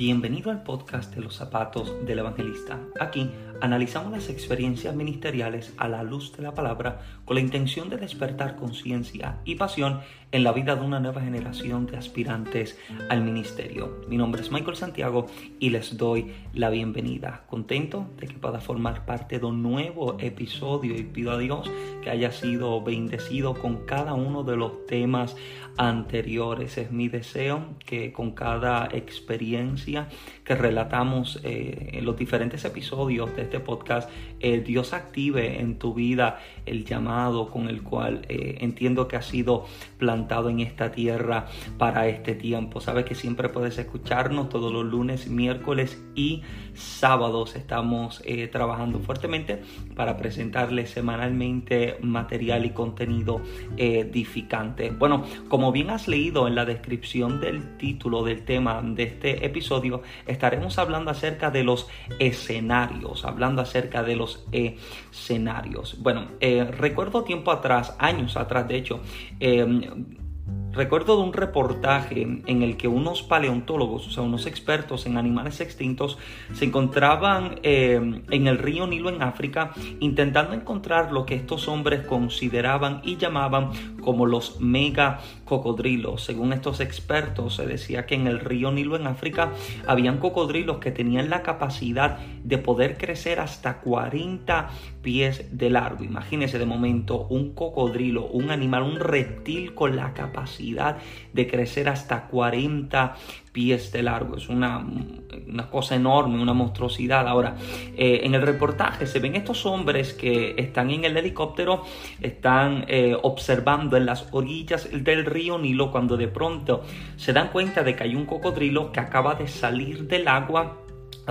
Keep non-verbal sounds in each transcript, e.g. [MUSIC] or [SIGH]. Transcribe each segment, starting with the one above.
Bienvenido al podcast de los zapatos del evangelista. Aquí analizamos las experiencias ministeriales a la luz de la palabra con la intención de despertar conciencia y pasión en la vida de una nueva generación de aspirantes al ministerio. Mi nombre es Michael Santiago y les doy la bienvenida. Contento de que pueda formar parte de un nuevo episodio y pido a Dios que haya sido bendecido con cada uno de los temas anteriores. Es mi deseo que con cada experiencia que relatamos eh, en los diferentes episodios de este podcast, eh, Dios active en tu vida el llamado con el cual eh, entiendo que ha sido plantado en esta tierra para este tiempo. Sabes que siempre puedes escucharnos todos los lunes, miércoles y sábados. Estamos trabajando fuertemente para presentarles semanalmente material y contenido edificante. Bueno, como bien has leído en la descripción del título del tema de este episodio, estaremos hablando acerca de los escenarios, hablando acerca de los escenarios. Bueno, eh, recuerdo tiempo atrás, años atrás de hecho, eh, Recuerdo de un reportaje en el que unos paleontólogos, o sea, unos expertos en animales extintos, se encontraban eh, en el río Nilo en África intentando encontrar lo que estos hombres consideraban y llamaban como los mega cocodrilos. Según estos expertos, se decía que en el río Nilo en África habían cocodrilos que tenían la capacidad de poder crecer hasta 40 pies de largo. Imagínense de momento un cocodrilo, un animal, un reptil con la capacidad de crecer hasta 40 pies de largo. Es una, una cosa enorme, una monstruosidad. Ahora, eh, en el reportaje se ven estos hombres que están en el helicóptero, están eh, observando en las orillas del río Nilo cuando de pronto se dan cuenta de que hay un cocodrilo que acaba de salir del agua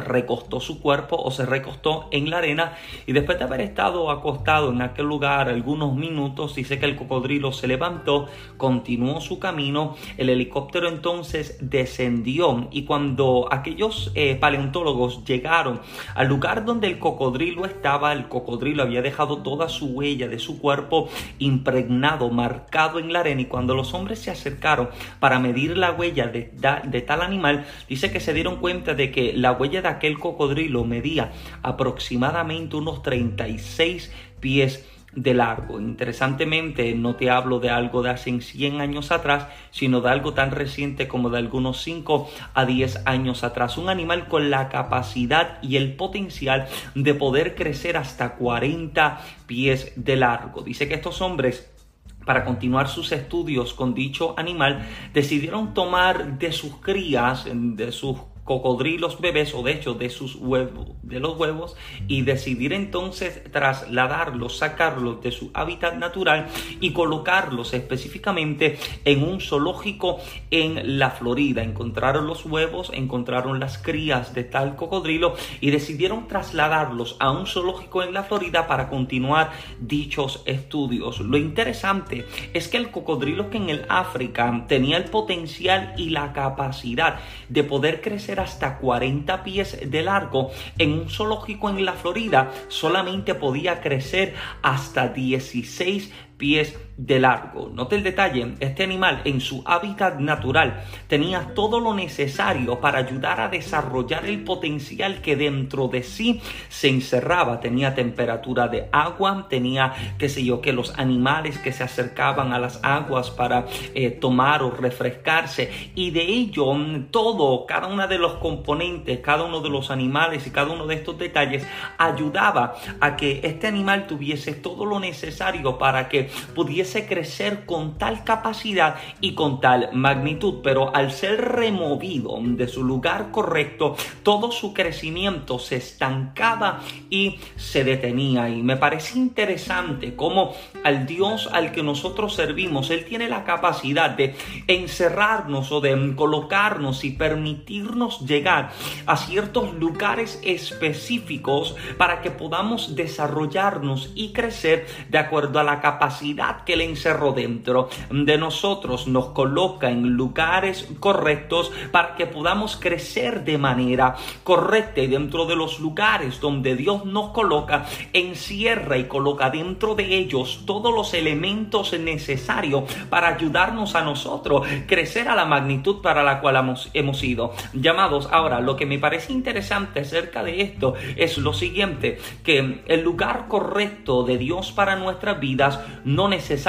recostó su cuerpo o se recostó en la arena. Y después de haber estado acostado en aquel lugar algunos minutos dice que el cocodrilo se levantó, continuó su camino, el helicóptero entonces descendió. Y cuando aquellos eh, paleontólogos llegaron al lugar donde el cocodrilo estaba, el cocodrilo había dejado toda su huella de su cuerpo impregnado, marcado en la arena. Y cuando los hombres se acercaron para medir la huella de, de tal animal, dice que se dieron cuenta de que la huella de aquel cocodrilo medía aproximadamente unos 36 pies de largo. Interesantemente, no te hablo de algo de hace 100 años atrás, sino de algo tan reciente como de algunos 5 a 10 años atrás. Un animal con la capacidad y el potencial de poder crecer hasta 40 pies de largo. Dice que estos hombres para continuar sus estudios con dicho animal, decidieron tomar de sus crías, de sus cocodrilos bebés o de hecho de sus huevos, de los huevos y decidir entonces trasladarlos, sacarlos de su hábitat natural y colocarlos específicamente en un zoológico en la Florida. Encontraron los huevos, encontraron las crías de tal cocodrilo y decidieron trasladarlos a un zoológico en la Florida para continuar dichos estudios. Lo interesante es que el cocodrilo que en el África tenía el potencial y la capacidad de poder crecer hasta 40 pies de largo, en un zoológico en la Florida solamente podía crecer hasta 16 pies de largo. Note el detalle, este animal en su hábitat natural tenía todo lo necesario para ayudar a desarrollar el potencial que dentro de sí se encerraba. Tenía temperatura de agua, tenía, qué sé yo, que los animales que se acercaban a las aguas para eh, tomar o refrescarse. Y de ello, todo, cada uno de los componentes, cada uno de los animales y cada uno de estos detalles ayudaba a que este animal tuviese todo lo necesario para que pudiese crecer con tal capacidad y con tal magnitud, pero al ser removido de su lugar correcto, todo su crecimiento se estancaba y se detenía. Y me parece interesante cómo al Dios al que nosotros servimos, Él tiene la capacidad de encerrarnos o de colocarnos y permitirnos llegar a ciertos lugares específicos para que podamos desarrollarnos y crecer de acuerdo a la capacidad capacidad que Encerró dentro de nosotros nos coloca en lugares correctos para que podamos crecer de manera correcta y dentro de los lugares donde Dios nos coloca, encierra y coloca dentro de ellos todos los elementos necesarios para ayudarnos a nosotros crecer a la magnitud para la cual hemos, hemos sido llamados. Ahora, lo que me parece interesante acerca de esto es lo siguiente, que el lugar correcto de Dios para nuestras vidas no necesariamente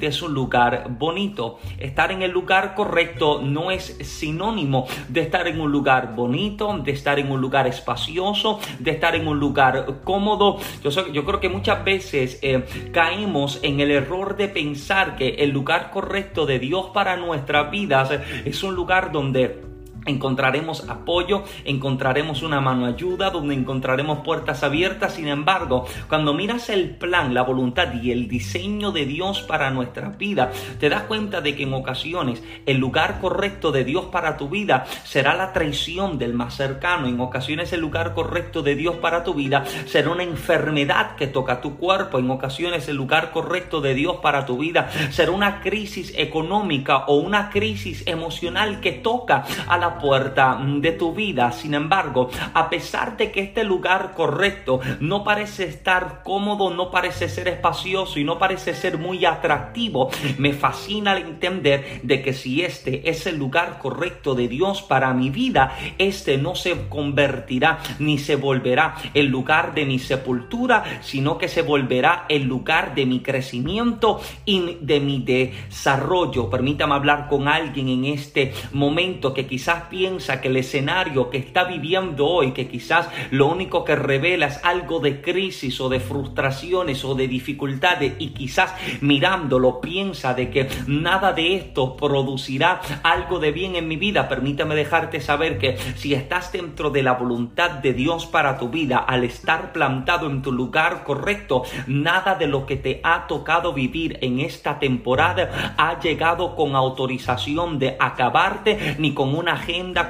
es un lugar bonito. Estar en el lugar correcto no es sinónimo de estar en un lugar bonito, de estar en un lugar espacioso, de estar en un lugar cómodo. Yo, yo creo que muchas veces eh, caemos en el error de pensar que el lugar correcto de Dios para nuestras vidas es un lugar donde encontraremos apoyo, encontraremos una mano ayuda, donde encontraremos puertas abiertas. Sin embargo, cuando miras el plan, la voluntad y el diseño de Dios para nuestra vida, te das cuenta de que en ocasiones el lugar correcto de Dios para tu vida será la traición del más cercano. En ocasiones el lugar correcto de Dios para tu vida será una enfermedad que toca tu cuerpo. En ocasiones el lugar correcto de Dios para tu vida será una crisis económica o una crisis emocional que toca a la puerta de tu vida. Sin embargo, a pesar de que este lugar correcto no parece estar cómodo, no parece ser espacioso y no parece ser muy atractivo, me fascina al entender de que si este es el lugar correcto de Dios para mi vida, este no se convertirá ni se volverá el lugar de mi sepultura, sino que se volverá el lugar de mi crecimiento y de mi desarrollo. Permítame hablar con alguien en este momento que quizás piensa que el escenario que está viviendo hoy, que quizás lo único que revela es algo de crisis o de frustraciones o de dificultades y quizás mirándolo piensa de que nada de esto producirá algo de bien en mi vida, permítame dejarte saber que si estás dentro de la voluntad de Dios para tu vida, al estar plantado en tu lugar correcto, nada de lo que te ha tocado vivir en esta temporada ha llegado con autorización de acabarte ni con una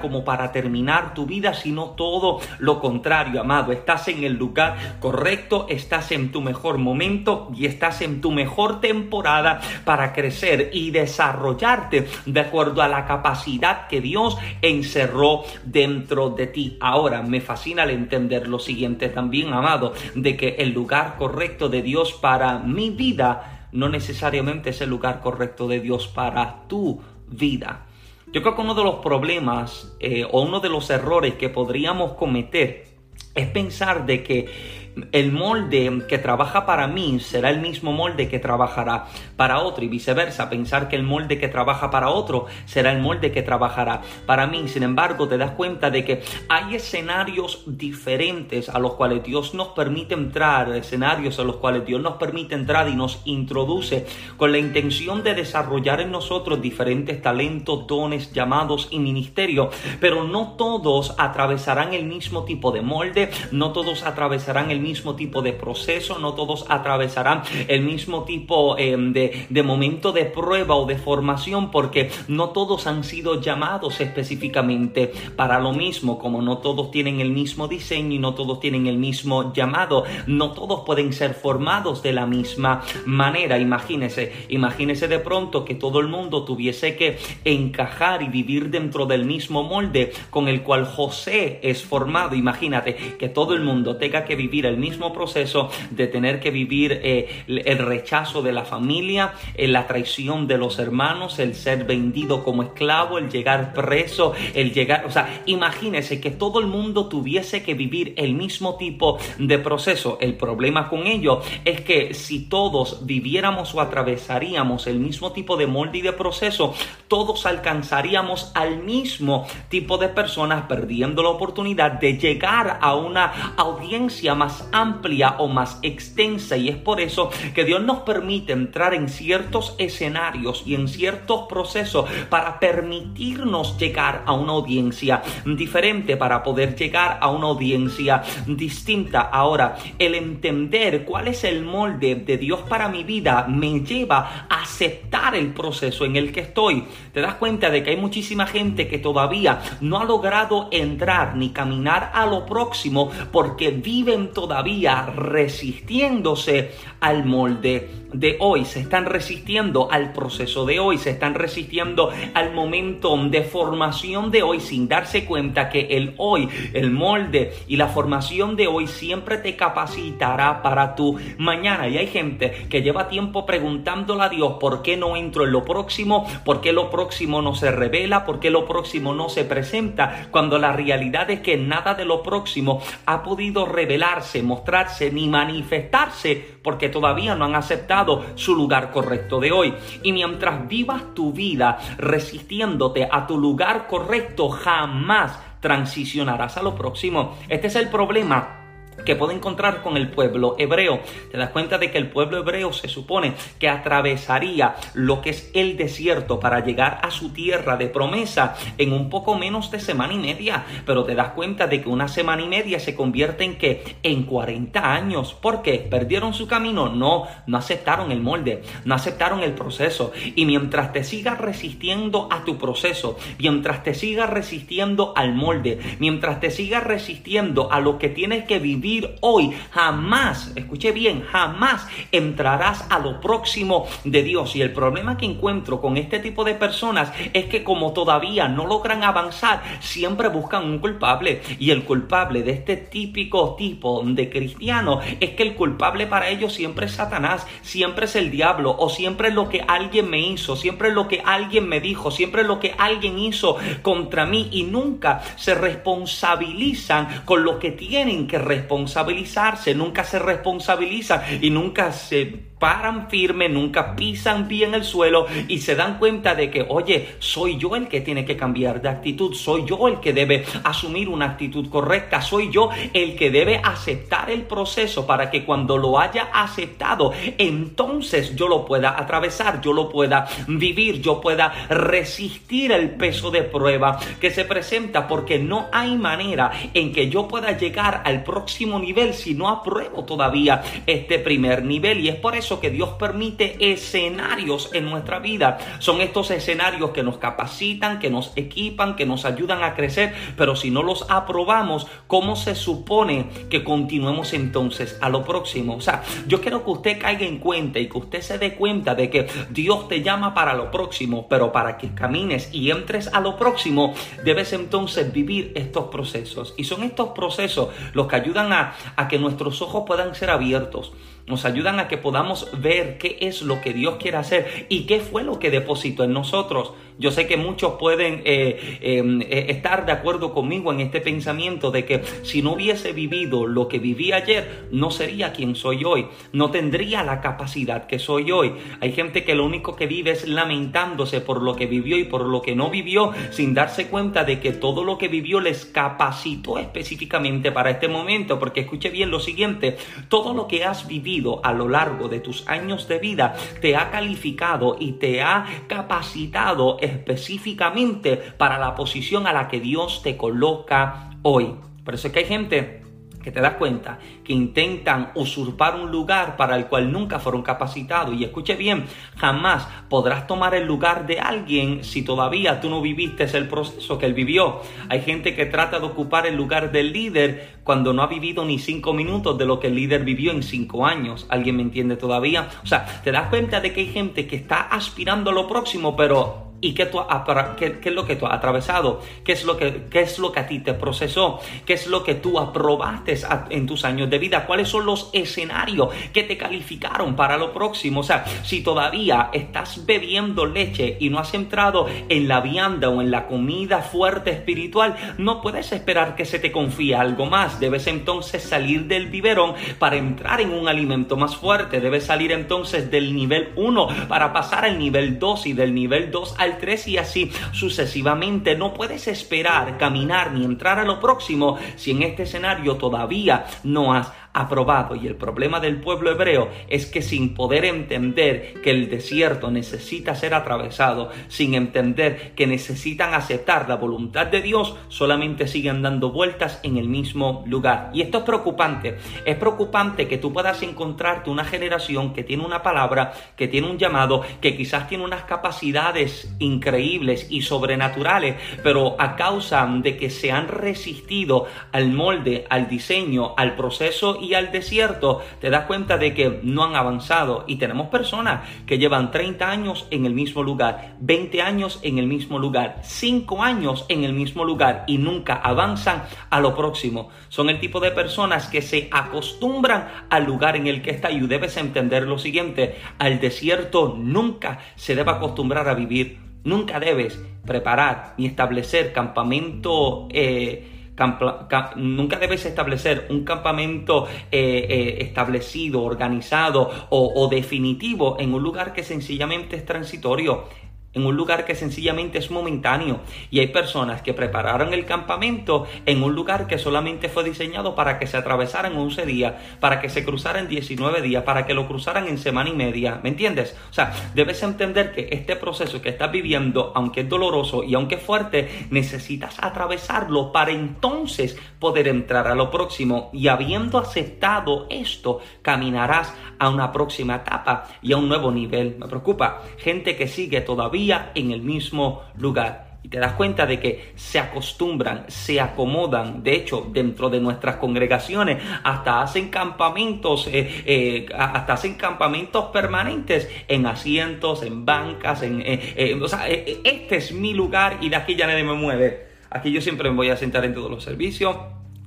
como para terminar tu vida, sino todo lo contrario, amado. Estás en el lugar correcto, estás en tu mejor momento y estás en tu mejor temporada para crecer y desarrollarte de acuerdo a la capacidad que Dios encerró dentro de ti. Ahora, me fascina el entender lo siguiente también, amado, de que el lugar correcto de Dios para mi vida no necesariamente es el lugar correcto de Dios para tu vida. Yo creo que uno de los problemas eh, o uno de los errores que podríamos cometer es pensar de que el molde que trabaja para mí será el mismo molde que trabajará para otro y viceversa. Pensar que el molde que trabaja para otro será el molde que trabajará para mí. Sin embargo, te das cuenta de que hay escenarios diferentes a los cuales Dios nos permite entrar, escenarios a los cuales Dios nos permite entrar y nos introduce con la intención de desarrollar en nosotros diferentes talentos, dones, llamados y ministerios. Pero no todos atravesarán el mismo tipo de molde, no todos atravesarán el mismo tipo de proceso, no todos atravesarán el mismo tipo em, de, de momento de prueba o de formación, porque no todos han sido llamados específicamente para lo mismo, como no todos tienen el mismo diseño y no todos tienen el mismo llamado, no todos pueden ser formados de la misma manera. Imagínese, imagínese de pronto que todo el mundo tuviese que encajar y vivir dentro del mismo molde con el cual José es formado. Imagínate que todo el mundo tenga que vivir el mismo proceso de tener que vivir eh, el rechazo de la familia, eh, la traición de los hermanos, el ser vendido como esclavo, el llegar preso, el llegar, o sea, imagínese que todo el mundo tuviese que vivir el mismo tipo de proceso. El problema con ello es que si todos viviéramos o atravesaríamos el mismo tipo de molde y de proceso, todos alcanzaríamos al mismo tipo de personas perdiendo la oportunidad de llegar a una audiencia más amplia o más extensa y es por eso que Dios nos permite entrar en ciertos escenarios y en ciertos procesos para permitirnos llegar a una audiencia diferente, para poder llegar a una audiencia distinta. Ahora, el entender cuál es el molde de Dios para mi vida me lleva a aceptar el proceso en el que estoy. Te das cuenta de que hay muchísima gente que todavía no ha logrado entrar ni caminar a lo próximo porque viven todavía todavía resistiéndose al molde de hoy, se están resistiendo al proceso de hoy, se están resistiendo al momento de formación de hoy sin darse cuenta que el hoy, el molde y la formación de hoy siempre te capacitará para tu mañana. Y hay gente que lleva tiempo preguntándole a Dios por qué no entro en lo próximo, por qué lo próximo no se revela, por qué lo próximo no se presenta, cuando la realidad es que nada de lo próximo ha podido revelarse, mostrarse ni manifestarse porque todavía no han aceptado su lugar correcto de hoy. Y mientras vivas tu vida resistiéndote a tu lugar correcto, jamás transicionarás a lo próximo. Este es el problema que puede encontrar con el pueblo hebreo. Te das cuenta de que el pueblo hebreo se supone que atravesaría lo que es el desierto para llegar a su tierra de promesa en un poco menos de semana y media. Pero te das cuenta de que una semana y media se convierte en que en 40 años. ¿Por qué? ¿Perdieron su camino? No, no aceptaron el molde, no aceptaron el proceso. Y mientras te sigas resistiendo a tu proceso, mientras te sigas resistiendo al molde, mientras te sigas resistiendo a lo que tienes que vivir, hoy, jamás, escuche bien, jamás entrarás a lo próximo de Dios. Y el problema que encuentro con este tipo de personas es que como todavía no logran avanzar, siempre buscan un culpable. Y el culpable de este típico tipo de cristiano es que el culpable para ellos siempre es Satanás, siempre es el diablo, o siempre es lo que alguien me hizo, siempre es lo que alguien me dijo, siempre es lo que alguien hizo contra mí y nunca se responsabilizan con lo que tienen que responsabilizar responsabilizarse, nunca se responsabilizan y nunca se paran firme, nunca pisan bien el suelo y se dan cuenta de que, oye, soy yo el que tiene que cambiar de actitud, soy yo el que debe asumir una actitud correcta, soy yo el que debe aceptar el proceso para que cuando lo haya aceptado, entonces yo lo pueda atravesar, yo lo pueda vivir, yo pueda resistir el peso de prueba que se presenta, porque no hay manera en que yo pueda llegar al próximo nivel si no apruebo todavía este primer nivel. Y es por eso que Dios permite escenarios en nuestra vida. Son estos escenarios que nos capacitan, que nos equipan, que nos ayudan a crecer, pero si no los aprobamos, ¿cómo se supone que continuemos entonces a lo próximo? O sea, yo quiero que usted caiga en cuenta y que usted se dé cuenta de que Dios te llama para lo próximo, pero para que camines y entres a lo próximo, debes entonces vivir estos procesos. Y son estos procesos los que ayudan a, a que nuestros ojos puedan ser abiertos nos ayudan a que podamos ver qué es lo que Dios quiere hacer y qué fue lo que depositó en nosotros. Yo sé que muchos pueden eh, em, eh, estar de acuerdo conmigo en este pensamiento de que si no hubiese vivido lo que viví ayer, no sería quien soy hoy, no tendría la capacidad que soy hoy. Hay gente que lo único que vive es lamentándose por lo que vivió y por lo que no vivió, sin darse cuenta de que todo lo que vivió les capacitó específicamente para este momento, porque escuche bien lo siguiente, todo lo que has vivido a lo largo de tus años de vida te ha calificado y te ha capacitado específicamente para la posición a la que Dios te coloca hoy. Por eso es que hay gente que te das cuenta que intentan usurpar un lugar para el cual nunca fueron capacitados. Y escuche bien, jamás podrás tomar el lugar de alguien si todavía tú no viviste el proceso que él vivió. Hay gente que trata de ocupar el lugar del líder cuando no ha vivido ni cinco minutos de lo que el líder vivió en cinco años. ¿Alguien me entiende todavía? O sea, te das cuenta de que hay gente que está aspirando a lo próximo, pero ¿Y qué, tú, qué, qué, es lo que tú has atravesado? ¿Qué es, lo que, ¿Qué es lo que a ti te procesó? ¿Qué es lo que tú aprobaste en tus años de vida? ¿Cuáles son los escenarios que te calificaron para lo próximo? O sea, si todavía estás bebiendo leche y no has entrado en la vianda o en la comida fuerte espiritual, no puedes esperar que se te confíe algo más. Debes entonces salir del biberón para entrar en un alimento más fuerte. Debes salir entonces del nivel 1 para pasar al nivel 2 y del nivel 2 al 3 y así sucesivamente. No puedes esperar, caminar ni entrar a lo próximo si en este escenario todavía no has aprobado. Y el problema del pueblo hebreo es que sin poder entender que el desierto necesita ser atravesado, sin entender que necesitan aceptar la voluntad de Dios, solamente siguen dando vueltas en el mismo lugar. Y esto es preocupante. Es preocupante que tú puedas encontrarte una generación que tiene una palabra, que tiene un llamado, que quizás tiene unas capacidades increíbles y sobrenaturales, pero a causa de que se han resistido al molde, al diseño, al proceso y al desierto, te das cuenta de que no han avanzado. Y tenemos personas que llevan 30 años en el mismo lugar, 20 años en el mismo lugar, 5 años en el mismo lugar y nunca avanzan a lo próximo. Son el tipo de personas que se acostumbran al lugar en el que está. Y debes entender lo siguiente, al desierto nunca se debe acostumbrar a vivir. Nunca debes preparar ni establecer campamento. Eh, nunca debes establecer un campamento eh, eh, establecido, organizado o, o definitivo en un lugar que sencillamente es transitorio en un lugar que sencillamente es momentáneo. Y hay personas que prepararon el campamento en un lugar que solamente fue diseñado para que se atravesaran 11 días, para que se cruzaran 19 días, para que lo cruzaran en semana y media. ¿Me entiendes? O sea, debes entender que este proceso que estás viviendo, aunque es doloroso y aunque es fuerte, necesitas atravesarlo para entonces poder entrar a lo próximo. Y habiendo aceptado esto, caminarás a una próxima etapa y a un nuevo nivel. Me preocupa gente que sigue todavía en el mismo lugar. Y te das cuenta de que se acostumbran, se acomodan, de hecho, dentro de nuestras congregaciones, hasta hacen campamentos, eh, eh, hasta hacen campamentos permanentes en asientos, en bancas, en, eh, o sea, este es mi lugar y de aquí ya nadie me mueve. Aquí yo siempre me voy a sentar en todos los servicios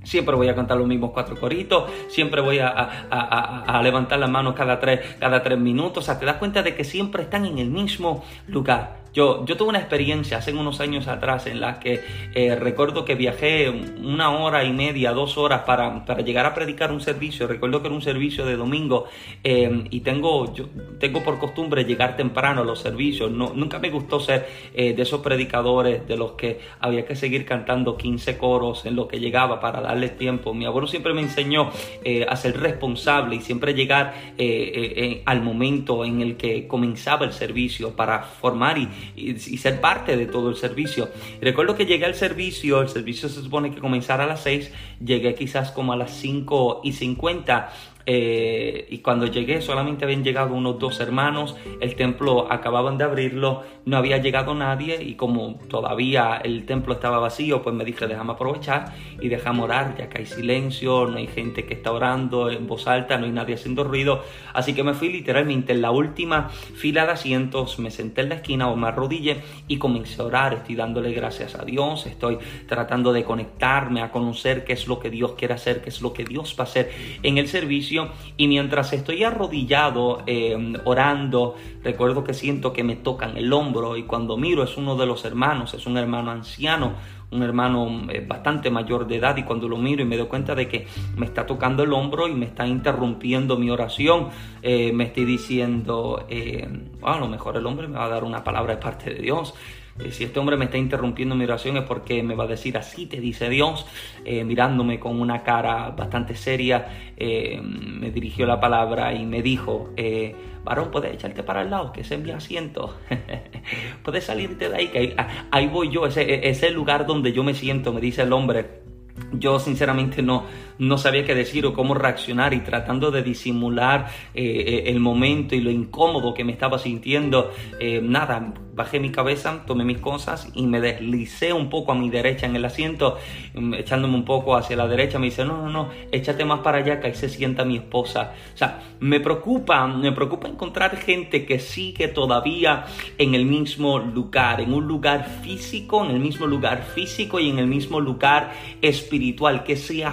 Siempre voy a cantar los mismos cuatro coritos, siempre voy a, levantar las manos cada tres, cada tres minutos. O sea, te das cuenta de que siempre están en el mismo lugar. Yo, yo tuve una experiencia hace unos años atrás en la que eh, recuerdo que viajé una hora y media, dos horas para, para, llegar a predicar un servicio. Recuerdo que era un servicio de domingo eh, y tengo, yo tengo por costumbre llegar temprano a los servicios. Nunca me gustó ser eh, de esos predicadores de los que había que seguir cantando 15 coros en lo que llegaba para darles tiempo. Mi abuelo siempre me enseñó a ser responsable y siempre llegar al momento en el que comenzaba el servicio para formar y y, ser parte de todo el servicio. recuerdo que llegué al servicio, el servicio se supone que comenzara a las 6, llegué quizás como a las 5 y 50 eh, y cuando llegué solamente habían llegado unos dos hermanos, el templo acababan de abrirlo, no había llegado nadie y como todavía el templo estaba vacío, pues me dije, déjame aprovechar y déjame orar, ya que hay silencio, no hay gente que está orando en voz alta, no hay nadie haciendo ruido. Así que me fui literalmente en la última fila de asientos, me senté en la esquina o me arrodillé y comencé a orar, estoy dándole gracias a Dios, estoy tratando de conectarme, a conocer qué es lo que Dios quiere hacer, qué es lo que Dios va a hacer en el servicio y mientras estoy arrodillado eh, orando, recuerdo que siento que me tocan el hombro y cuando miro es uno de los hermanos, es un hermano anciano, un hermano eh, bastante mayor de edad y cuando lo miro y me doy cuenta de que me está tocando el hombro y me está interrumpiendo mi oración, eh, me estoy diciendo, a lo mejor el hombre me va a dar una palabra de parte de Dios. Eh, si este hombre me está interrumpiendo mi oración es porque me va a decir así te dice Dios, eh, mirándome con una cara bastante seria, eh, me dirigió la palabra y me dijo, varón, puedes echarte para el lado, que ese es mi asiento, [LAUGHS] puedes salirte de ahí, que ahí, voy yo, ese es el lugar donde yo me siento, me dice el hombre. Yo sinceramente no, no sabía qué decir o cómo reaccionar y tratando de disimular eh, eh, el momento y lo incómodo que me estaba sintiendo, eh, nada, bajé mi cabeza, tomé mis cosas y me deslicé un poco a mi derecha en el asiento, mm, echándome un poco hacia la derecha, me dice, no, no, no, échate más para allá que ahí se sienta mi esposa. O sea, me preocupa, me preocupa encontrar gente que sigue todavía en el mismo lugar, en un lugar físico, en el mismo lugar físico y en el mismo lugar espiritual que se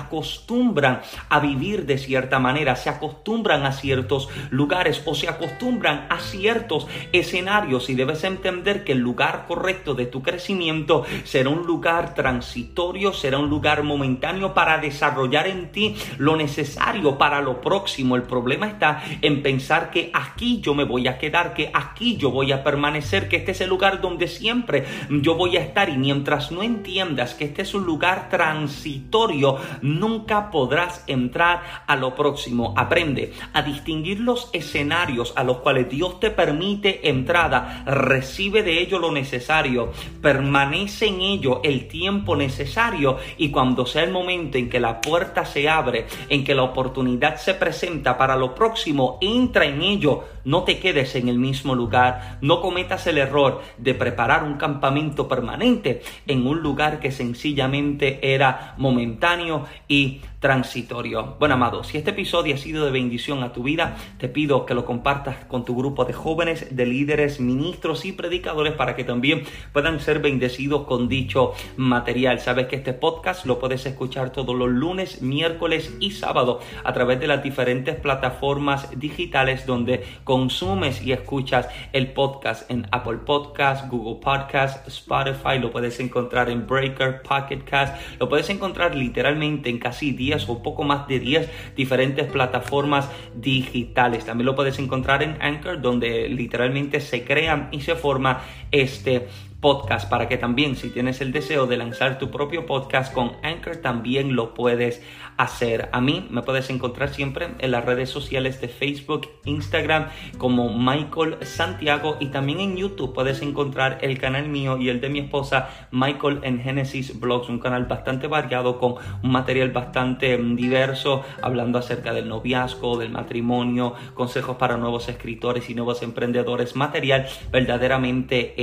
acostumbran a vivir de cierta manera, se acostumbran a ciertos lugares o se acostumbran a ciertos escenarios y debes entender que el lugar correcto de tu crecimiento será un lugar transitorio, será un lugar momentáneo para desarrollar en ti lo necesario para lo próximo. El problema está en pensar que aquí yo me voy a quedar, que aquí yo voy a permanecer, que este es el lugar donde siempre yo voy a estar y mientras no entiendas que este es un lugar transitorio, nunca podrás entrar a lo próximo. Aprende a distinguir los escenarios a los cuales Dios te permite entrada, recibe de ello lo necesario, permanece en ello el tiempo necesario. Y cuando sea el momento en que la puerta se abre, en que la oportunidad se presenta para lo próximo, entra en ello. No te quedes en el mismo lugar, no cometas el error de preparar un campamento permanente en un lugar que sencillamente era momentáneo y transitorio. Bueno, amado, si este episodio ha sido de bendición a tu vida, te pido que lo compartas con tu grupo de jóvenes, de líderes, ministros y predicadores para que también puedan ser bendecidos con dicho material. Sabes que este podcast lo puedes escuchar todos los lunes, miércoles y sábado a través de las diferentes plataformas digitales donde consumes y escuchas el podcast en Apple Podcast, Google Podcast, Spotify, lo puedes encontrar en Breaker, Pocket Cast, lo puedes encontrar literalmente en casi 10 o poco más de 10 diferentes plataformas digitales. También lo puedes encontrar en Anchor donde literalmente se crea y se forma este podcast para que también si tienes el deseo de lanzar tu propio podcast con Anchor también lo puedes hacer. A mí me puedes encontrar siempre en las redes sociales de Facebook, Instagram como Michael Santiago y también en YouTube puedes encontrar el canal mío y el de mi esposa Michael en Genesis Blogs, un canal bastante variado con un material bastante mm, diverso hablando acerca del noviazgo, del matrimonio, consejos para nuevos escritores y nuevos emprendedores, material verdaderamente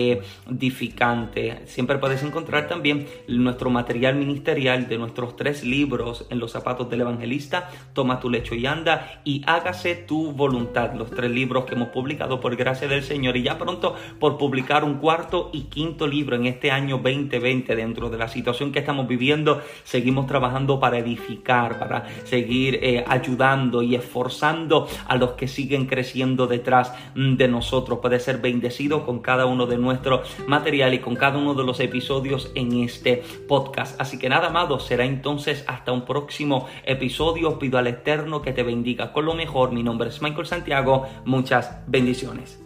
Siempre puedes encontrar también nuestro material ministerial de nuestros tres libros en los zapatos del evangelista, toma tu lecho y anda y hágase tu voluntad. Los tres libros que hemos publicado por gracia del Señor y ya pronto por publicar un cuarto y quinto libro en este año 2020 dentro de la situación que estamos viviendo. Seguimos trabajando para edificar, para seguir eh, ayudando y esforzando a los que siguen creciendo detrás mm, de nosotros. Puede ser bendecido con cada uno de nuestros y con cada uno de los episodios en este podcast. Así que nada, amado, será entonces hasta un próximo episodio. Pido al Eterno que te bendiga con lo mejor. Mi nombre es Michael Santiago. Muchas bendiciones.